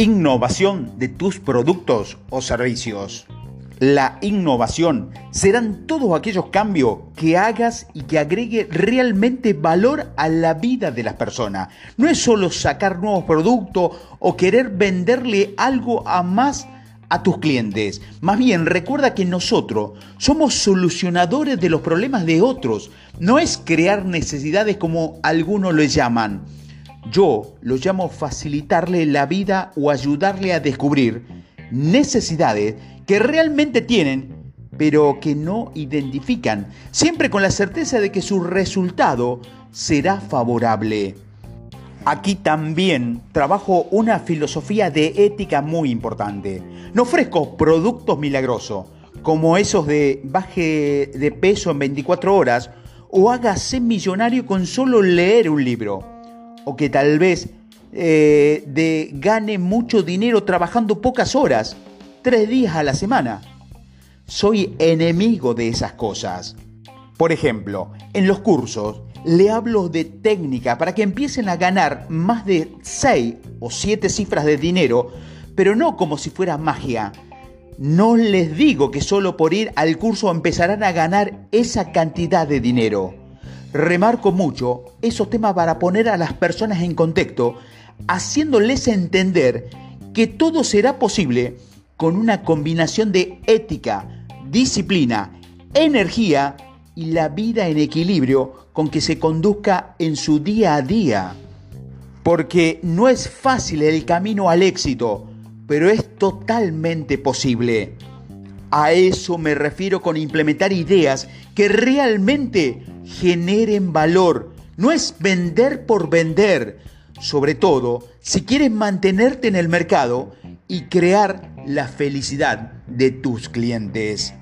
Innovación de tus productos o servicios. La innovación serán todos aquellos cambios que hagas y que agregue realmente valor a la vida de las personas. No es solo sacar nuevos productos o querer venderle algo a más a tus clientes. Más bien, recuerda que nosotros somos solucionadores de los problemas de otros. No es crear necesidades como algunos lo llaman. Yo lo llamo facilitarle la vida o ayudarle a descubrir necesidades que realmente tienen, pero que no identifican, siempre con la certeza de que su resultado será favorable. Aquí también trabajo una filosofía de ética muy importante. No ofrezco productos milagrosos, como esos de baje de peso en 24 horas o hágase millonario con solo leer un libro. O que tal vez eh, de gane mucho dinero trabajando pocas horas, tres días a la semana. Soy enemigo de esas cosas. Por ejemplo, en los cursos le hablo de técnica para que empiecen a ganar más de 6 o 7 cifras de dinero, pero no como si fuera magia. No les digo que solo por ir al curso empezarán a ganar esa cantidad de dinero. Remarco mucho esos temas para poner a las personas en contexto, haciéndoles entender que todo será posible con una combinación de ética, disciplina, energía y la vida en equilibrio con que se conduzca en su día a día. Porque no es fácil el camino al éxito, pero es totalmente posible. A eso me refiero con implementar ideas que realmente generen valor. No es vender por vender. Sobre todo, si quieres mantenerte en el mercado y crear la felicidad de tus clientes.